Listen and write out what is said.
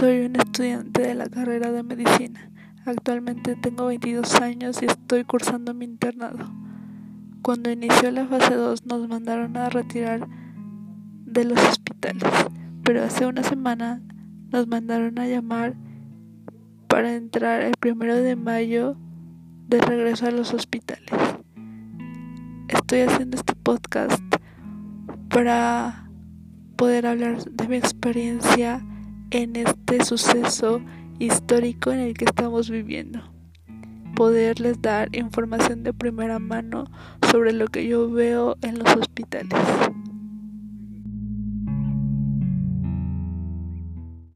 Soy un estudiante de la carrera de medicina. Actualmente tengo 22 años y estoy cursando mi internado. Cuando inició la fase 2 nos mandaron a retirar de los hospitales, pero hace una semana nos mandaron a llamar para entrar el primero de mayo de regreso a los hospitales. Estoy haciendo este podcast para poder hablar de mi experiencia en este suceso histórico en el que estamos viviendo. Poderles dar información de primera mano sobre lo que yo veo en los hospitales.